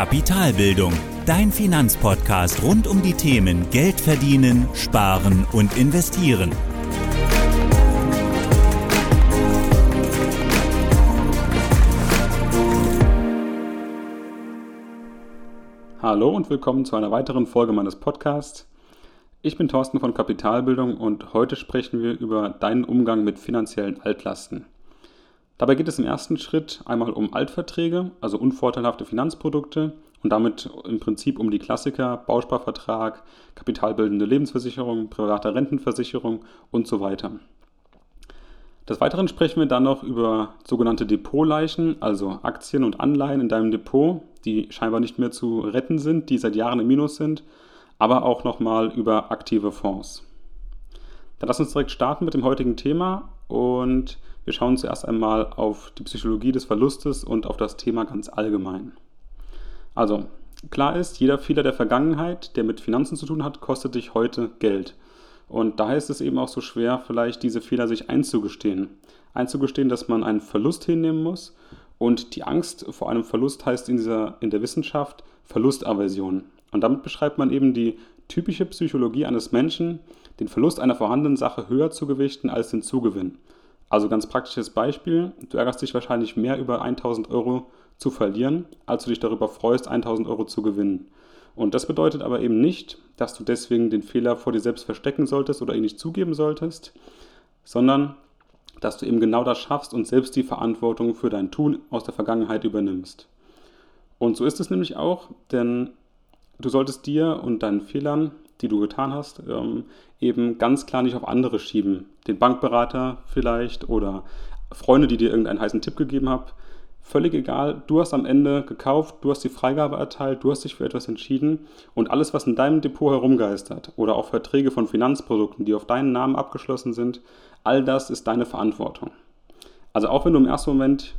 Kapitalbildung, dein Finanzpodcast rund um die Themen Geld verdienen, sparen und investieren. Hallo und willkommen zu einer weiteren Folge meines Podcasts. Ich bin Thorsten von Kapitalbildung und heute sprechen wir über deinen Umgang mit finanziellen Altlasten. Dabei geht es im ersten Schritt einmal um Altverträge, also unvorteilhafte Finanzprodukte und damit im Prinzip um die Klassiker Bausparvertrag, kapitalbildende Lebensversicherung, private Rentenversicherung und so weiter. Des Weiteren sprechen wir dann noch über sogenannte Depotleichen, also Aktien und Anleihen in deinem Depot, die scheinbar nicht mehr zu retten sind, die seit Jahren im Minus sind, aber auch nochmal über aktive Fonds. Dann lass uns direkt starten mit dem heutigen Thema und wir schauen zuerst einmal auf die Psychologie des Verlustes und auf das Thema ganz allgemein. Also, klar ist, jeder Fehler der Vergangenheit, der mit Finanzen zu tun hat, kostet dich heute Geld. Und daher ist es eben auch so schwer, vielleicht diese Fehler sich einzugestehen. Einzugestehen, dass man einen Verlust hinnehmen muss. Und die Angst vor einem Verlust heißt in, dieser, in der Wissenschaft Verlustaversion. Und damit beschreibt man eben die typische Psychologie eines Menschen, den Verlust einer vorhandenen Sache höher zu gewichten als den Zugewinn. Also ganz praktisches Beispiel, du ärgerst dich wahrscheinlich mehr über 1000 Euro zu verlieren, als du dich darüber freust, 1000 Euro zu gewinnen. Und das bedeutet aber eben nicht, dass du deswegen den Fehler vor dir selbst verstecken solltest oder ihn nicht zugeben solltest, sondern dass du eben genau das schaffst und selbst die Verantwortung für dein Tun aus der Vergangenheit übernimmst. Und so ist es nämlich auch, denn du solltest dir und deinen Fehlern die du getan hast, ähm, eben ganz klar nicht auf andere schieben. Den Bankberater vielleicht oder Freunde, die dir irgendeinen heißen Tipp gegeben haben. Völlig egal, du hast am Ende gekauft, du hast die Freigabe erteilt, du hast dich für etwas entschieden und alles, was in deinem Depot herumgeistert oder auch Verträge von Finanzprodukten, die auf deinen Namen abgeschlossen sind, all das ist deine Verantwortung. Also auch wenn du im ersten Moment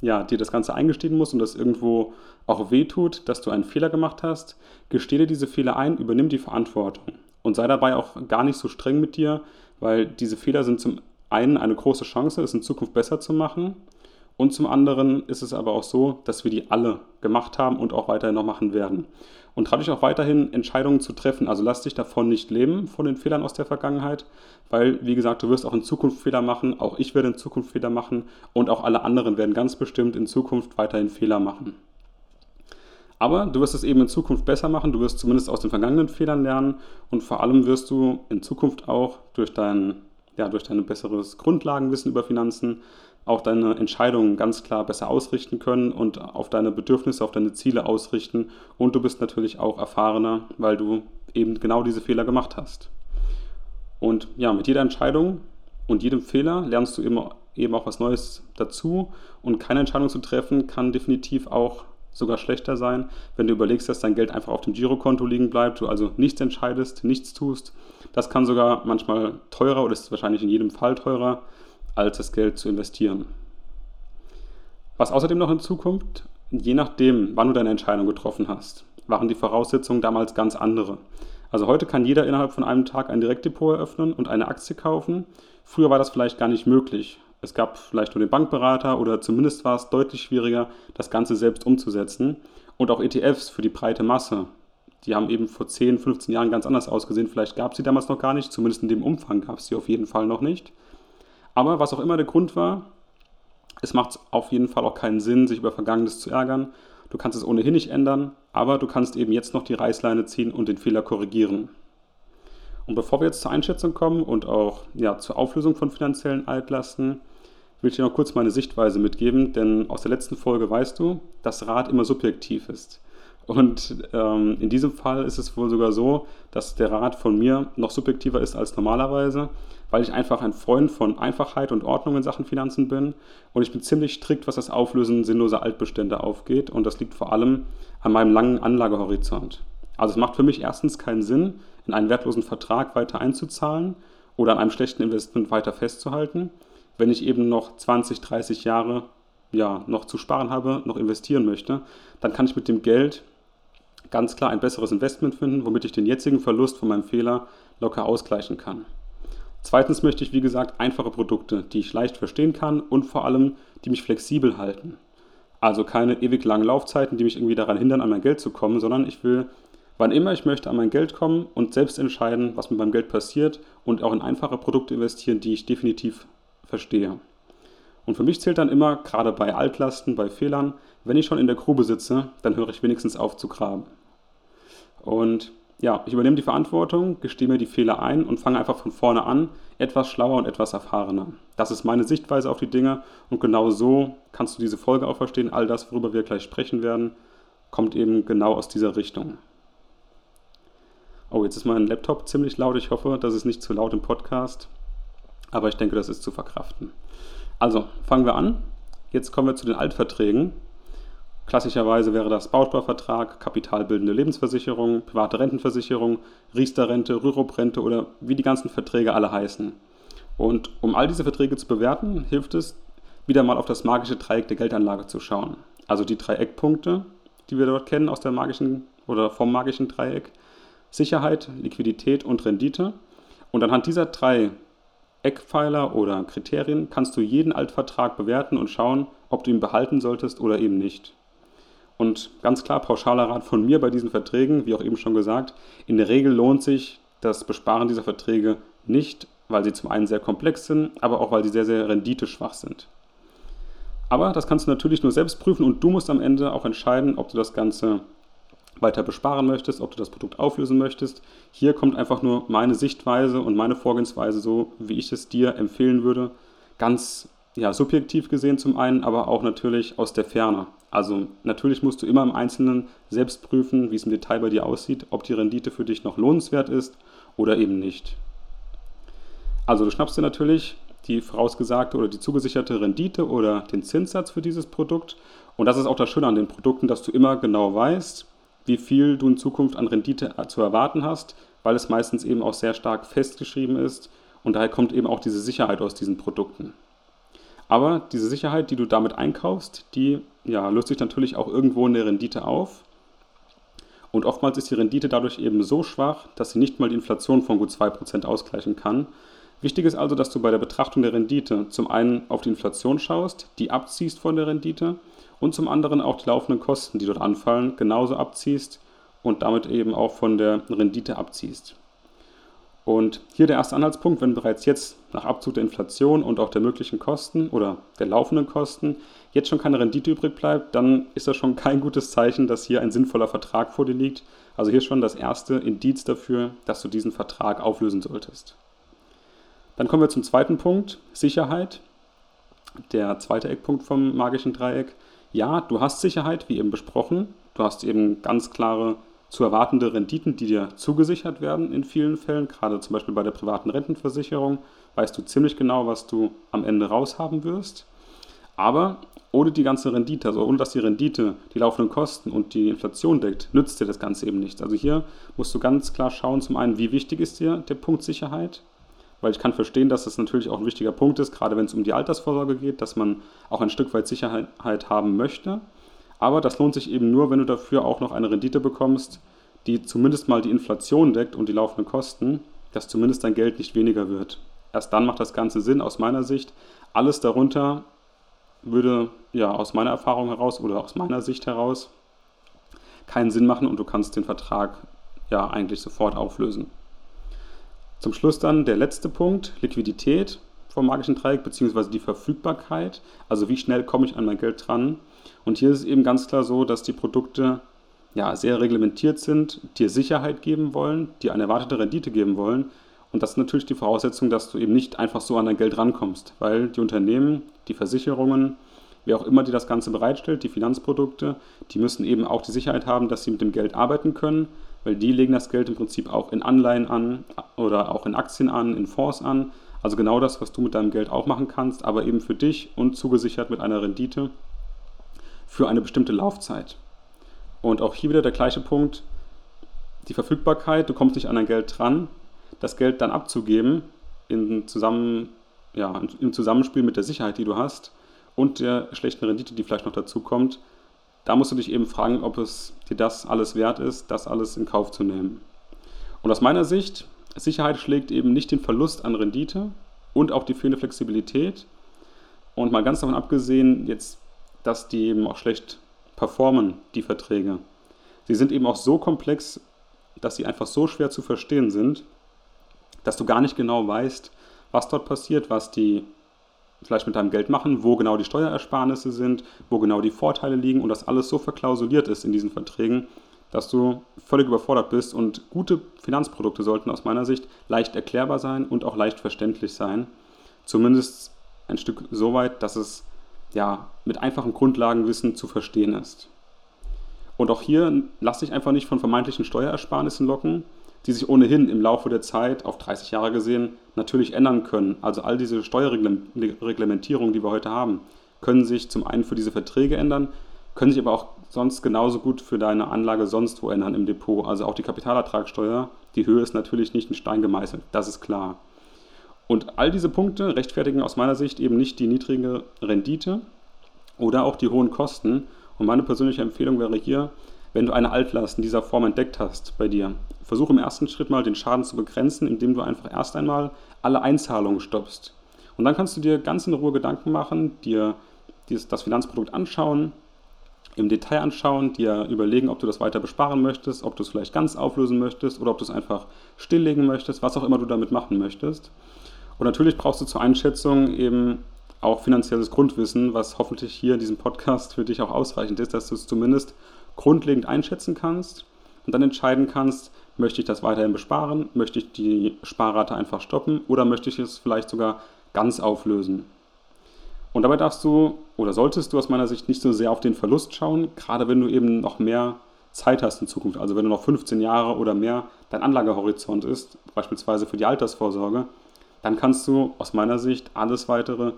ja, dir das Ganze eingestehen musst und das irgendwo auch wehtut, dass du einen Fehler gemacht hast, gestehe dir diese Fehler ein, übernimm die Verantwortung. Und sei dabei auch gar nicht so streng mit dir, weil diese Fehler sind zum einen eine große Chance, es in Zukunft besser zu machen und zum anderen ist es aber auch so, dass wir die alle gemacht haben und auch weiterhin noch machen werden. Und trau dich auch weiterhin Entscheidungen zu treffen. Also lass dich davon nicht leben, von den Fehlern aus der Vergangenheit, weil, wie gesagt, du wirst auch in Zukunft Fehler machen, auch ich werde in Zukunft Fehler machen und auch alle anderen werden ganz bestimmt in Zukunft weiterhin Fehler machen. Aber du wirst es eben in Zukunft besser machen, du wirst zumindest aus den vergangenen Fehlern lernen und vor allem wirst du in Zukunft auch durch dein, ja, durch dein besseres Grundlagenwissen über Finanzen auch deine Entscheidungen ganz klar besser ausrichten können und auf deine Bedürfnisse, auf deine Ziele ausrichten. Und du bist natürlich auch erfahrener, weil du eben genau diese Fehler gemacht hast. Und ja, mit jeder Entscheidung und jedem Fehler lernst du eben, eben auch was Neues dazu. Und keine Entscheidung zu treffen kann definitiv auch sogar schlechter sein, wenn du überlegst, dass dein Geld einfach auf dem Girokonto liegen bleibt, du also nichts entscheidest, nichts tust. Das kann sogar manchmal teurer oder ist wahrscheinlich in jedem Fall teurer als das Geld zu investieren. Was außerdem noch in Zukunft, je nachdem, wann du deine Entscheidung getroffen hast, waren die Voraussetzungen damals ganz andere. Also heute kann jeder innerhalb von einem Tag ein Direktdepot eröffnen und eine Aktie kaufen. Früher war das vielleicht gar nicht möglich. Es gab vielleicht nur den Bankberater oder zumindest war es deutlich schwieriger, das Ganze selbst umzusetzen. Und auch ETFs für die breite Masse. Die haben eben vor 10, 15 Jahren ganz anders ausgesehen. Vielleicht gab es sie damals noch gar nicht, zumindest in dem Umfang gab es sie auf jeden Fall noch nicht. Aber was auch immer der Grund war, es macht auf jeden Fall auch keinen Sinn, sich über Vergangenes zu ärgern. Du kannst es ohnehin nicht ändern, aber du kannst eben jetzt noch die Reißleine ziehen und den Fehler korrigieren. Und bevor wir jetzt zur Einschätzung kommen und auch ja, zur Auflösung von finanziellen Altlasten, will ich dir noch kurz meine Sichtweise mitgeben, denn aus der letzten Folge weißt du, dass Rat immer subjektiv ist. Und ähm, in diesem Fall ist es wohl sogar so, dass der Rat von mir noch subjektiver ist als normalerweise, weil ich einfach ein Freund von Einfachheit und Ordnung in Sachen Finanzen bin. Und ich bin ziemlich strikt, was das Auflösen sinnloser Altbestände aufgeht. Und das liegt vor allem an meinem langen Anlagehorizont. Also es macht für mich erstens keinen Sinn, in einen wertlosen Vertrag weiter einzuzahlen oder an einem schlechten Investment weiter festzuhalten, wenn ich eben noch 20, 30 Jahre ja, noch zu sparen habe, noch investieren möchte, dann kann ich mit dem Geld ganz klar ein besseres Investment finden, womit ich den jetzigen Verlust von meinem Fehler locker ausgleichen kann. Zweitens möchte ich, wie gesagt, einfache Produkte, die ich leicht verstehen kann und vor allem, die mich flexibel halten. Also keine ewig langen Laufzeiten, die mich irgendwie daran hindern, an mein Geld zu kommen, sondern ich will, wann immer ich möchte, an mein Geld kommen und selbst entscheiden, was mit meinem Geld passiert und auch in einfache Produkte investieren, die ich definitiv verstehe. Und für mich zählt dann immer, gerade bei Altlasten, bei Fehlern, wenn ich schon in der Grube sitze, dann höre ich wenigstens auf zu graben. Und ja, ich übernehme die Verantwortung, gestehe mir die Fehler ein und fange einfach von vorne an, etwas schlauer und etwas erfahrener. Das ist meine Sichtweise auf die Dinge und genau so kannst du diese Folge auch verstehen. All das, worüber wir gleich sprechen werden, kommt eben genau aus dieser Richtung. Oh, jetzt ist mein Laptop ziemlich laut. Ich hoffe, das ist nicht zu laut im Podcast, aber ich denke, das ist zu verkraften. Also, fangen wir an. Jetzt kommen wir zu den Altverträgen. Klassischerweise wäre das Bausparvertrag, kapitalbildende Lebensversicherung, private Rentenversicherung, Riester-Rente, Rürup-Rente oder wie die ganzen Verträge alle heißen. Und um all diese Verträge zu bewerten, hilft es, wieder mal auf das magische Dreieck der Geldanlage zu schauen. Also die drei Eckpunkte, die wir dort kennen aus der magischen oder vom magischen Dreieck. Sicherheit, Liquidität und Rendite. Und anhand dieser drei Eckpfeiler oder Kriterien kannst du jeden Altvertrag bewerten und schauen, ob du ihn behalten solltest oder eben nicht. Und ganz klar, pauschaler Rat von mir bei diesen Verträgen, wie auch eben schon gesagt, in der Regel lohnt sich das Besparen dieser Verträge nicht, weil sie zum einen sehr komplex sind, aber auch weil sie sehr, sehr renditeschwach sind. Aber das kannst du natürlich nur selbst prüfen und du musst am Ende auch entscheiden, ob du das Ganze weiter besparen möchtest, ob du das Produkt auflösen möchtest. Hier kommt einfach nur meine Sichtweise und meine Vorgehensweise so, wie ich es dir empfehlen würde. Ganz ja, subjektiv gesehen zum einen, aber auch natürlich aus der Ferne. Also natürlich musst du immer im Einzelnen selbst prüfen, wie es im Detail bei dir aussieht, ob die Rendite für dich noch lohnenswert ist oder eben nicht. Also du schnappst dir natürlich die vorausgesagte oder die zugesicherte Rendite oder den Zinssatz für dieses Produkt. Und das ist auch das Schöne an den Produkten, dass du immer genau weißt, wie viel du in Zukunft an Rendite zu erwarten hast, weil es meistens eben auch sehr stark festgeschrieben ist. Und daher kommt eben auch diese Sicherheit aus diesen Produkten. Aber diese Sicherheit, die du damit einkaufst, die ja, löst sich natürlich auch irgendwo in der Rendite auf. Und oftmals ist die Rendite dadurch eben so schwach, dass sie nicht mal die Inflation von gut 2% ausgleichen kann. Wichtig ist also, dass du bei der Betrachtung der Rendite zum einen auf die Inflation schaust, die abziehst von der Rendite und zum anderen auch die laufenden Kosten, die dort anfallen, genauso abziehst und damit eben auch von der Rendite abziehst. Und hier der erste Anhaltspunkt, wenn bereits jetzt nach Abzug der Inflation und auch der möglichen Kosten oder der laufenden Kosten jetzt schon keine Rendite übrig bleibt, dann ist das schon kein gutes Zeichen, dass hier ein sinnvoller Vertrag vor dir liegt. Also hier schon das erste Indiz dafür, dass du diesen Vertrag auflösen solltest. Dann kommen wir zum zweiten Punkt, Sicherheit. Der zweite Eckpunkt vom magischen Dreieck. Ja, du hast Sicherheit, wie eben besprochen. Du hast eben ganz klare zu erwartende Renditen, die dir zugesichert werden in vielen Fällen, gerade zum Beispiel bei der privaten Rentenversicherung, weißt du ziemlich genau, was du am Ende raushaben wirst. Aber ohne die ganze Rendite, also ohne dass die Rendite die laufenden Kosten und die Inflation deckt, nützt dir das Ganze eben nichts. Also hier musst du ganz klar schauen, zum einen, wie wichtig ist dir der Punkt Sicherheit, weil ich kann verstehen, dass das natürlich auch ein wichtiger Punkt ist, gerade wenn es um die Altersvorsorge geht, dass man auch ein Stück weit Sicherheit haben möchte. Aber das lohnt sich eben nur, wenn du dafür auch noch eine Rendite bekommst, die zumindest mal die Inflation deckt und die laufenden Kosten, dass zumindest dein Geld nicht weniger wird. Erst dann macht das Ganze Sinn aus meiner Sicht. Alles darunter würde ja aus meiner Erfahrung heraus oder aus meiner Sicht heraus keinen Sinn machen und du kannst den Vertrag ja eigentlich sofort auflösen. Zum Schluss dann der letzte Punkt, Liquidität vom magischen Dreieck bzw. die Verfügbarkeit. Also wie schnell komme ich an mein Geld dran? Und hier ist es eben ganz klar so, dass die Produkte ja, sehr reglementiert sind, dir Sicherheit geben wollen, dir eine erwartete Rendite geben wollen. Und das ist natürlich die Voraussetzung, dass du eben nicht einfach so an dein Geld rankommst, weil die Unternehmen, die Versicherungen, wer auch immer die das Ganze bereitstellt, die Finanzprodukte, die müssen eben auch die Sicherheit haben, dass sie mit dem Geld arbeiten können, weil die legen das Geld im Prinzip auch in Anleihen an oder auch in Aktien an, in Fonds an. Also genau das, was du mit deinem Geld auch machen kannst, aber eben für dich und zugesichert mit einer Rendite für eine bestimmte Laufzeit. Und auch hier wieder der gleiche Punkt, die Verfügbarkeit, du kommst nicht an dein Geld dran, das Geld dann abzugeben in zusammen, ja, im Zusammenspiel mit der Sicherheit, die du hast und der schlechten Rendite, die vielleicht noch dazu kommt, da musst du dich eben fragen, ob es dir das alles wert ist, das alles in Kauf zu nehmen. Und aus meiner Sicht, Sicherheit schlägt eben nicht den Verlust an Rendite und auch die fehlende Flexibilität. Und mal ganz davon abgesehen, jetzt dass die eben auch schlecht performen, die Verträge. Sie sind eben auch so komplex, dass sie einfach so schwer zu verstehen sind, dass du gar nicht genau weißt, was dort passiert, was die vielleicht mit deinem Geld machen, wo genau die Steuerersparnisse sind, wo genau die Vorteile liegen und das alles so verklausuliert ist in diesen Verträgen, dass du völlig überfordert bist und gute Finanzprodukte sollten aus meiner Sicht leicht erklärbar sein und auch leicht verständlich sein. Zumindest ein Stück so weit, dass es ja mit einfachem Grundlagenwissen zu verstehen ist. Und auch hier lass dich einfach nicht von vermeintlichen Steuerersparnissen locken, die sich ohnehin im Laufe der Zeit, auf 30 Jahre gesehen, natürlich ändern können. Also all diese Steuerreglementierungen, die wir heute haben, können sich zum einen für diese Verträge ändern, können sich aber auch sonst genauso gut für deine Anlage sonst wo ändern im Depot. Also auch die Kapitalertragssteuer, die Höhe ist natürlich nicht in Stein gemeißelt, das ist klar. Und all diese Punkte rechtfertigen aus meiner Sicht eben nicht die niedrige Rendite oder auch die hohen Kosten. Und meine persönliche Empfehlung wäre hier, wenn du eine Altlast in dieser Form entdeckt hast bei dir, versuche im ersten Schritt mal den Schaden zu begrenzen, indem du einfach erst einmal alle Einzahlungen stoppst. Und dann kannst du dir ganz in Ruhe Gedanken machen, dir das Finanzprodukt anschauen, im Detail anschauen, dir überlegen, ob du das weiter besparen möchtest, ob du es vielleicht ganz auflösen möchtest oder ob du es einfach stilllegen möchtest, was auch immer du damit machen möchtest. Und natürlich brauchst du zur Einschätzung eben auch finanzielles Grundwissen, was hoffentlich hier in diesem Podcast für dich auch ausreichend ist, dass du es zumindest grundlegend einschätzen kannst und dann entscheiden kannst, möchte ich das weiterhin besparen, möchte ich die Sparrate einfach stoppen oder möchte ich es vielleicht sogar ganz auflösen. Und dabei darfst du oder solltest du aus meiner Sicht nicht so sehr auf den Verlust schauen, gerade wenn du eben noch mehr Zeit hast in Zukunft. Also wenn du noch 15 Jahre oder mehr dein Anlagehorizont ist, beispielsweise für die Altersvorsorge, dann kannst du aus meiner Sicht alles weitere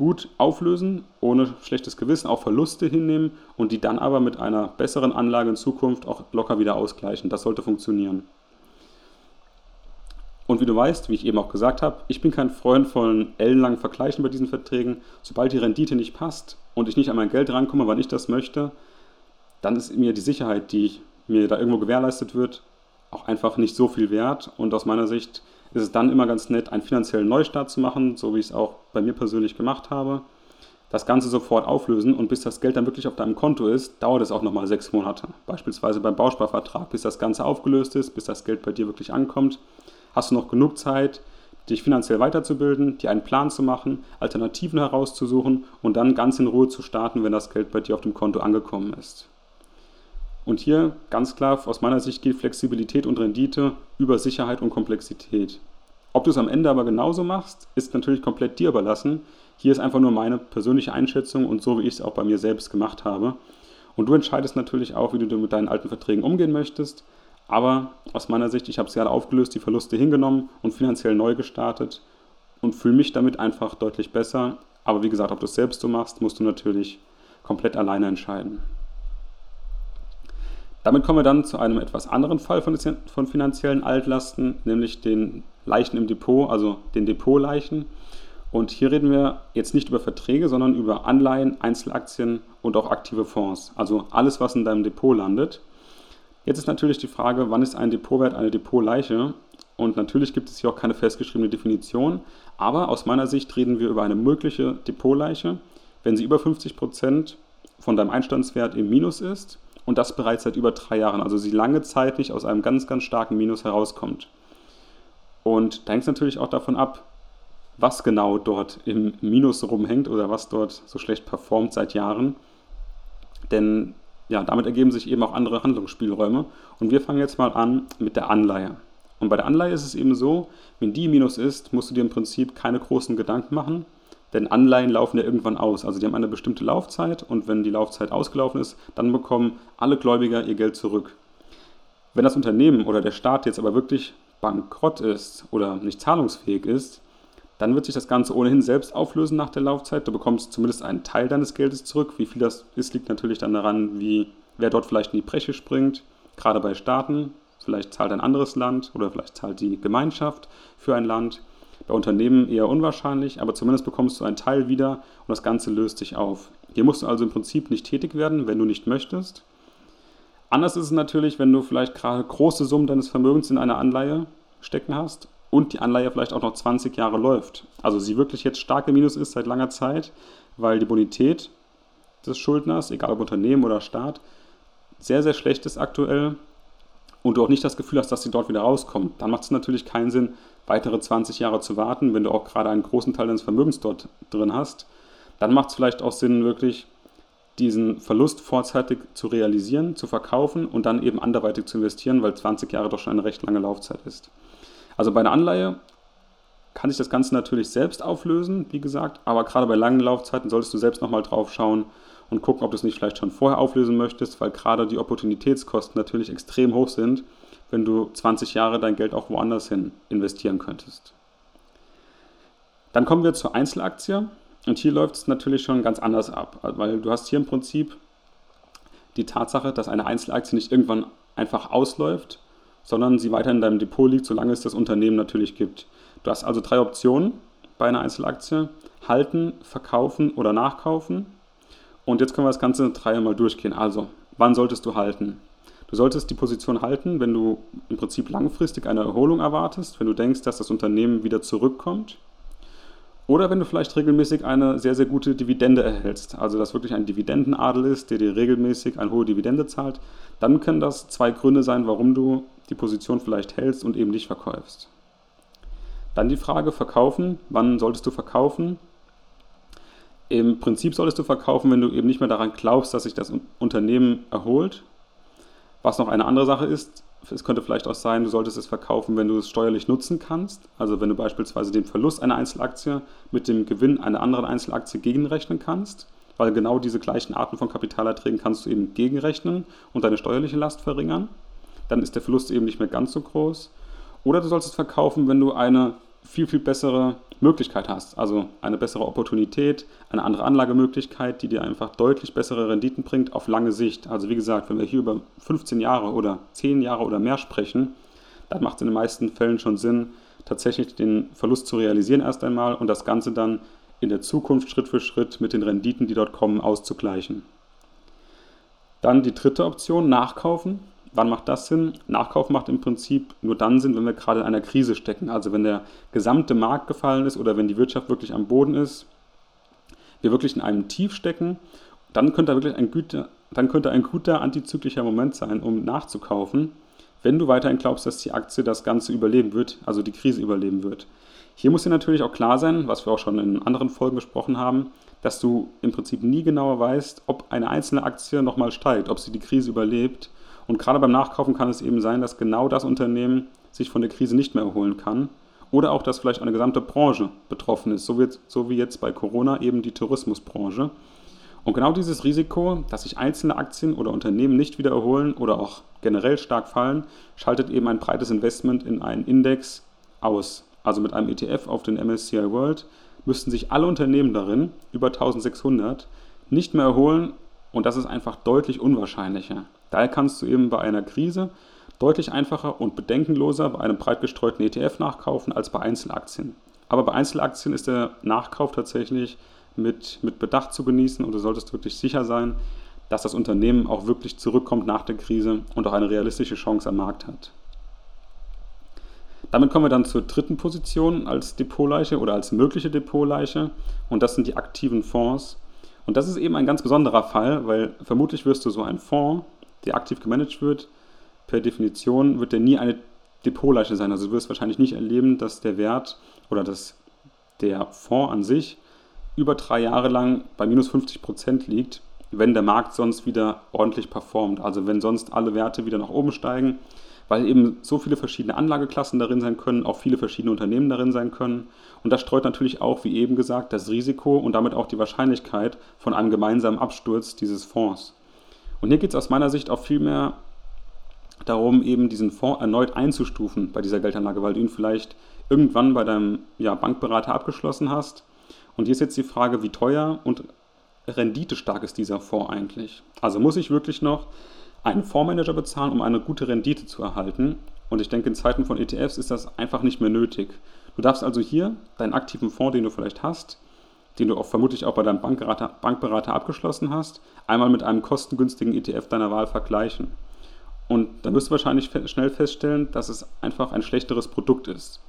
gut auflösen, ohne schlechtes Gewissen, auch Verluste hinnehmen und die dann aber mit einer besseren Anlage in Zukunft auch locker wieder ausgleichen. Das sollte funktionieren. Und wie du weißt, wie ich eben auch gesagt habe, ich bin kein Freund von ellenlangen Vergleichen bei diesen Verträgen. Sobald die Rendite nicht passt und ich nicht an mein Geld rankomme, wann ich das möchte, dann ist mir die Sicherheit, die mir da irgendwo gewährleistet wird, auch einfach nicht so viel wert. Und aus meiner Sicht ist es dann immer ganz nett, einen finanziellen Neustart zu machen, so wie ich es auch bei mir persönlich gemacht habe. Das Ganze sofort auflösen und bis das Geld dann wirklich auf deinem Konto ist, dauert es auch nochmal sechs Monate. Beispielsweise beim Bausparvertrag, bis das Ganze aufgelöst ist, bis das Geld bei dir wirklich ankommt hast du noch genug Zeit, dich finanziell weiterzubilden, dir einen Plan zu machen, Alternativen herauszusuchen und dann ganz in Ruhe zu starten, wenn das Geld bei dir auf dem Konto angekommen ist. Und hier ganz klar, aus meiner Sicht geht Flexibilität und Rendite über Sicherheit und Komplexität. Ob du es am Ende aber genauso machst, ist natürlich komplett dir überlassen. Hier ist einfach nur meine persönliche Einschätzung und so, wie ich es auch bei mir selbst gemacht habe. Und du entscheidest natürlich auch, wie du mit deinen alten Verträgen umgehen möchtest. Aber aus meiner Sicht, ich habe es gerade aufgelöst, die Verluste hingenommen und finanziell neu gestartet und fühle mich damit einfach deutlich besser. Aber wie gesagt, ob du es selbst so machst, musst du natürlich komplett alleine entscheiden. Damit kommen wir dann zu einem etwas anderen Fall von, finanziellen Altlasten, nämlich den Leichen im Depot, also den Depotleichen. Und hier reden wir jetzt nicht über Verträge, sondern über Anleihen, Einzelaktien und auch aktive Fonds. Also alles, was in deinem Depot landet. Jetzt ist natürlich die Frage, wann ist ein Depotwert eine Depotleiche? Und natürlich gibt es hier auch keine festgeschriebene Definition, aber aus meiner Sicht reden wir über eine mögliche Depotleiche, wenn sie über 50 Prozent von deinem Einstandswert im Minus ist und das bereits seit über drei Jahren, also sie lange Zeit nicht aus einem ganz, ganz starken Minus herauskommt. Und da hängt es natürlich auch davon ab, was genau dort im Minus rumhängt oder was dort so schlecht performt seit Jahren. Denn ja, damit ergeben sich eben auch andere Handlungsspielräume. Und wir fangen jetzt mal an mit der Anleihe. Und bei der Anleihe ist es eben so, wenn die Minus ist, musst du dir im Prinzip keine großen Gedanken machen, denn Anleihen laufen ja irgendwann aus. Also die haben eine bestimmte Laufzeit und wenn die Laufzeit ausgelaufen ist, dann bekommen alle Gläubiger ihr Geld zurück. Wenn das Unternehmen oder der Staat jetzt aber wirklich bankrott ist oder nicht zahlungsfähig ist, dann wird sich das Ganze ohnehin selbst auflösen nach der Laufzeit. Du bekommst zumindest einen Teil deines Geldes zurück. Wie viel das ist, liegt natürlich dann daran, wie, wer dort vielleicht in die Breche springt. Gerade bei Staaten. Vielleicht zahlt ein anderes Land oder vielleicht zahlt die Gemeinschaft für ein Land. Bei Unternehmen eher unwahrscheinlich, aber zumindest bekommst du einen Teil wieder und das Ganze löst sich auf. Hier musst du also im Prinzip nicht tätig werden, wenn du nicht möchtest. Anders ist es natürlich, wenn du vielleicht gerade große Summen deines Vermögens in einer Anleihe stecken hast und die Anleihe vielleicht auch noch 20 Jahre läuft. Also sie wirklich jetzt stark im Minus ist seit langer Zeit, weil die Bonität des Schuldners, egal ob Unternehmen oder Staat, sehr, sehr schlecht ist aktuell und du auch nicht das Gefühl hast, dass sie dort wieder rauskommt, dann macht es natürlich keinen Sinn, weitere 20 Jahre zu warten, wenn du auch gerade einen großen Teil deines Vermögens dort drin hast. Dann macht es vielleicht auch Sinn, wirklich diesen Verlust vorzeitig zu realisieren, zu verkaufen und dann eben anderweitig zu investieren, weil 20 Jahre doch schon eine recht lange Laufzeit ist. Also bei einer Anleihe kann sich das Ganze natürlich selbst auflösen, wie gesagt, aber gerade bei langen Laufzeiten solltest du selbst nochmal drauf schauen und gucken, ob du es nicht vielleicht schon vorher auflösen möchtest, weil gerade die Opportunitätskosten natürlich extrem hoch sind, wenn du 20 Jahre dein Geld auch woanders hin investieren könntest. Dann kommen wir zur Einzelaktie und hier läuft es natürlich schon ganz anders ab, weil du hast hier im Prinzip die Tatsache, dass eine Einzelaktie nicht irgendwann einfach ausläuft, sondern sie weiter in deinem Depot liegt, solange es das Unternehmen natürlich gibt. Du hast also drei Optionen bei einer Einzelaktie. Halten, verkaufen oder nachkaufen. Und jetzt können wir das Ganze dreimal durchgehen. Also, wann solltest du halten? Du solltest die Position halten, wenn du im Prinzip langfristig eine Erholung erwartest, wenn du denkst, dass das Unternehmen wieder zurückkommt. Oder wenn du vielleicht regelmäßig eine sehr, sehr gute Dividende erhältst, also dass wirklich ein Dividendenadel ist, der dir regelmäßig eine hohe Dividende zahlt, dann können das zwei Gründe sein, warum du die Position vielleicht hältst und eben nicht verkaufst. Dann die Frage verkaufen, wann solltest du verkaufen? Im Prinzip solltest du verkaufen, wenn du eben nicht mehr daran glaubst, dass sich das Unternehmen erholt. Was noch eine andere Sache ist, es könnte vielleicht auch sein, du solltest es verkaufen, wenn du es steuerlich nutzen kannst. Also wenn du beispielsweise den Verlust einer Einzelaktie mit dem Gewinn einer anderen Einzelaktie gegenrechnen kannst, weil genau diese gleichen Arten von Kapitalerträgen kannst du eben gegenrechnen und deine steuerliche Last verringern. Dann ist der Verlust eben nicht mehr ganz so groß. Oder du sollst es verkaufen, wenn du eine viel, viel bessere Möglichkeit hast. Also eine bessere Opportunität, eine andere Anlagemöglichkeit, die dir einfach deutlich bessere Renditen bringt auf lange Sicht. Also wie gesagt, wenn wir hier über 15 Jahre oder 10 Jahre oder mehr sprechen, dann macht es in den meisten Fällen schon Sinn, tatsächlich den Verlust zu realisieren erst einmal und das Ganze dann in der Zukunft Schritt für Schritt mit den Renditen, die dort kommen, auszugleichen. Dann die dritte Option, nachkaufen. Wann macht das Sinn? Nachkauf macht im Prinzip nur dann Sinn, wenn wir gerade in einer Krise stecken. Also wenn der gesamte Markt gefallen ist oder wenn die Wirtschaft wirklich am Boden ist, wir wirklich in einem Tief stecken, dann könnte wirklich ein guter, dann könnte ein guter antizyklischer Moment sein, um nachzukaufen, wenn du weiterhin glaubst, dass die Aktie das Ganze überleben wird, also die Krise überleben wird. Hier muss dir natürlich auch klar sein, was wir auch schon in anderen Folgen besprochen haben, dass du im Prinzip nie genauer weißt, ob eine einzelne Aktie nochmal steigt, ob sie die Krise überlebt und gerade beim Nachkaufen kann es eben sein, dass genau das Unternehmen sich von der Krise nicht mehr erholen kann. Oder auch, dass vielleicht eine gesamte Branche betroffen ist, so wie, so wie jetzt bei Corona eben die Tourismusbranche. Und genau dieses Risiko, dass sich einzelne Aktien oder Unternehmen nicht wieder erholen oder auch generell stark fallen, schaltet eben ein breites Investment in einen Index aus. Also mit einem ETF auf den MSCI World müssten sich alle Unternehmen darin, über 1600, nicht mehr erholen und das ist einfach deutlich unwahrscheinlicher. Daher kannst du eben bei einer Krise deutlich einfacher und bedenkenloser bei einem breit gestreuten ETF nachkaufen als bei Einzelaktien. Aber bei Einzelaktien ist der Nachkauf tatsächlich mit, mit Bedacht zu genießen und du solltest wirklich sicher sein, dass das Unternehmen auch wirklich zurückkommt nach der Krise und auch eine realistische Chance am Markt hat. Damit kommen wir dann zur dritten Position als Depotleiche oder als mögliche Depotleiche und das sind die aktiven Fonds. Und das ist eben ein ganz besonderer Fall, weil vermutlich wirst du so einen Fonds der aktiv gemanagt wird, per Definition wird der nie eine Depotleiche sein. Also du wirst wahrscheinlich nicht erleben, dass der Wert oder dass der Fonds an sich über drei Jahre lang bei minus 50 Prozent liegt, wenn der Markt sonst wieder ordentlich performt. Also wenn sonst alle Werte wieder nach oben steigen, weil eben so viele verschiedene Anlageklassen darin sein können, auch viele verschiedene Unternehmen darin sein können. Und das streut natürlich auch, wie eben gesagt, das Risiko und damit auch die Wahrscheinlichkeit von einem gemeinsamen Absturz dieses Fonds. Und hier geht es aus meiner Sicht auch viel mehr darum, eben diesen Fonds erneut einzustufen bei dieser Geldanlage, weil du ihn vielleicht irgendwann bei deinem ja, Bankberater abgeschlossen hast. Und hier ist jetzt die Frage, wie teuer und renditestark ist dieser Fonds eigentlich? Also muss ich wirklich noch einen Fondsmanager bezahlen, um eine gute Rendite zu erhalten? Und ich denke, in Zeiten von ETFs ist das einfach nicht mehr nötig. Du darfst also hier deinen aktiven Fonds, den du vielleicht hast, den du auch vermutlich auch bei deinem Bankberater, Bankberater abgeschlossen hast, einmal mit einem kostengünstigen ETF deiner Wahl vergleichen. Und dann wirst du wahrscheinlich schnell feststellen, dass es einfach ein schlechteres Produkt ist.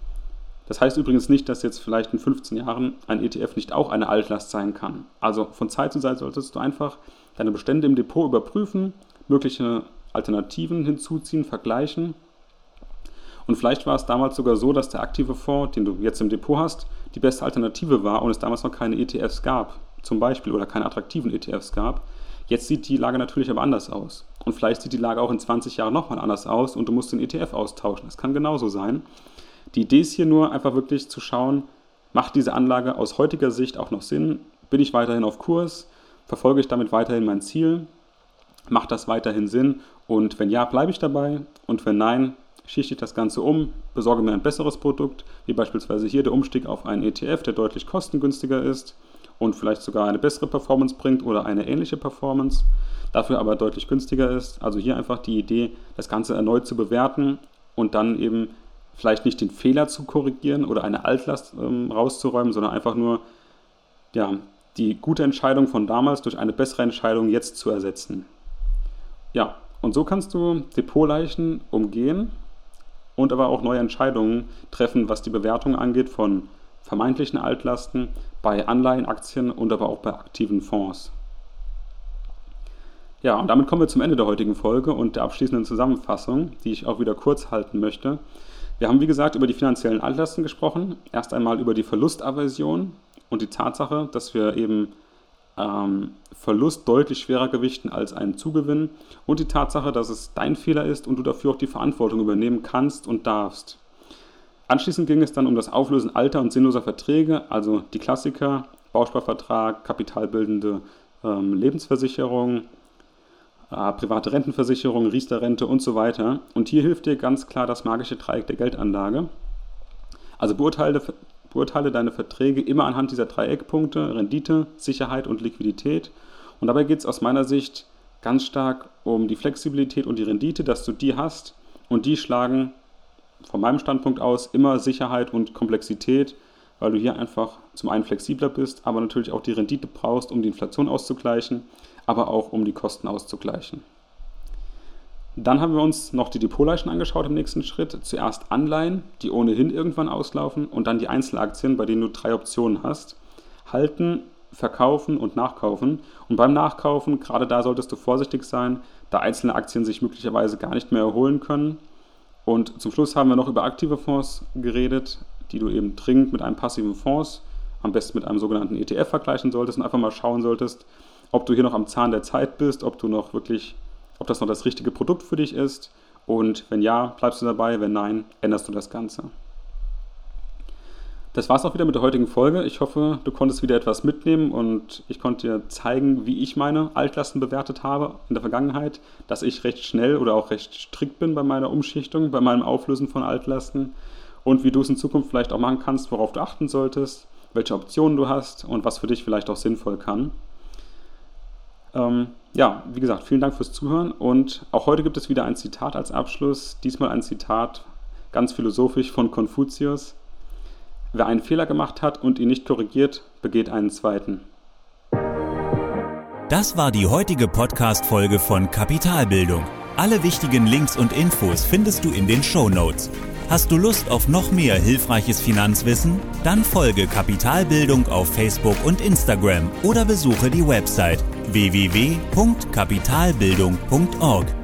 Das heißt übrigens nicht, dass jetzt vielleicht in 15 Jahren ein ETF nicht auch eine Altlast sein kann. Also von Zeit zu Zeit solltest du einfach deine Bestände im Depot überprüfen, mögliche Alternativen hinzuziehen, vergleichen. Und vielleicht war es damals sogar so, dass der aktive Fonds, den du jetzt im Depot hast, die beste Alternative war und es damals noch keine ETFs gab, zum Beispiel, oder keine attraktiven ETFs gab. Jetzt sieht die Lage natürlich aber anders aus. Und vielleicht sieht die Lage auch in 20 Jahren nochmal anders aus und du musst den ETF austauschen. Das kann genauso sein. Die Idee ist hier nur einfach wirklich zu schauen, macht diese Anlage aus heutiger Sicht auch noch Sinn? Bin ich weiterhin auf Kurs? Verfolge ich damit weiterhin mein Ziel? Macht das weiterhin Sinn? Und wenn ja, bleibe ich dabei. Und wenn nein, schichte ich das Ganze um, besorge mir ein besseres Produkt, wie beispielsweise hier der Umstieg auf einen ETF, der deutlich kostengünstiger ist und vielleicht sogar eine bessere Performance bringt oder eine ähnliche Performance, dafür aber deutlich günstiger ist. Also hier einfach die Idee, das Ganze erneut zu bewerten und dann eben vielleicht nicht den Fehler zu korrigieren oder eine Altlast ähm, rauszuräumen, sondern einfach nur ja, die gute Entscheidung von damals durch eine bessere Entscheidung jetzt zu ersetzen. Ja, und so kannst du Depotleichen umgehen und aber auch neue Entscheidungen treffen, was die Bewertung angeht von vermeintlichen Altlasten bei Anleihen, Aktien und aber auch bei aktiven Fonds. Ja, und damit kommen wir zum Ende der heutigen Folge und der abschließenden Zusammenfassung, die ich auch wieder kurz halten möchte. Wir haben, wie gesagt, über die finanziellen Altlasten gesprochen. Erst einmal über die Verlustaversion und die Tatsache, dass wir eben ähm, Verlust deutlich schwerer gewichten als einen Zugewinn und die Tatsache, dass es dein Fehler ist und du dafür auch die Verantwortung übernehmen kannst und darfst. Anschließend ging es dann um das Auflösen alter und sinnloser Verträge, also die Klassiker, Bausparvertrag, kapitalbildende ähm, Lebensversicherung, äh, private Rentenversicherung, Riester-Rente und so weiter. Und hier hilft dir ganz klar das magische Dreieck der Geldanlage. Also beurteile, beurteile deine Verträge immer anhand dieser drei Eckpunkte, Rendite, Sicherheit und Liquidität. Und dabei geht es aus meiner Sicht ganz stark um die Flexibilität und die Rendite, dass du die hast. Und die schlagen von meinem Standpunkt aus immer Sicherheit und Komplexität, weil du hier einfach zum einen flexibler bist, aber natürlich auch die Rendite brauchst, um die Inflation auszugleichen aber auch um die Kosten auszugleichen. Dann haben wir uns noch die Depotleichen angeschaut im nächsten Schritt. Zuerst Anleihen, die ohnehin irgendwann auslaufen, und dann die Einzelaktien, bei denen du drei Optionen hast. Halten, verkaufen und nachkaufen. Und beim Nachkaufen, gerade da solltest du vorsichtig sein, da einzelne Aktien sich möglicherweise gar nicht mehr erholen können. Und zum Schluss haben wir noch über aktive Fonds geredet, die du eben dringend mit einem passiven Fonds, am besten mit einem sogenannten ETF vergleichen solltest und einfach mal schauen solltest, ob du hier noch am Zahn der Zeit bist, ob du noch wirklich, ob das noch das richtige Produkt für dich ist. Und wenn ja, bleibst du dabei, wenn nein, änderst du das Ganze. Das war es auch wieder mit der heutigen Folge. Ich hoffe, du konntest wieder etwas mitnehmen und ich konnte dir zeigen, wie ich meine Altlasten bewertet habe in der Vergangenheit, dass ich recht schnell oder auch recht strikt bin bei meiner Umschichtung, bei meinem Auflösen von Altlasten und wie du es in Zukunft vielleicht auch machen kannst, worauf du achten solltest, welche Optionen du hast und was für dich vielleicht auch sinnvoll kann. Ähm, ja, wie gesagt, vielen Dank fürs Zuhören und auch heute gibt es wieder ein Zitat als Abschluss. Diesmal ein Zitat ganz philosophisch von Konfuzius. Wer einen Fehler gemacht hat und ihn nicht korrigiert, begeht einen zweiten. Das war die heutige Podcast-Folge von Kapitalbildung. Alle wichtigen Links und Infos findest du in den Show Notes. Hast du Lust auf noch mehr hilfreiches Finanzwissen? Dann folge Kapitalbildung auf Facebook und Instagram oder besuche die Website www.kapitalbildung.org.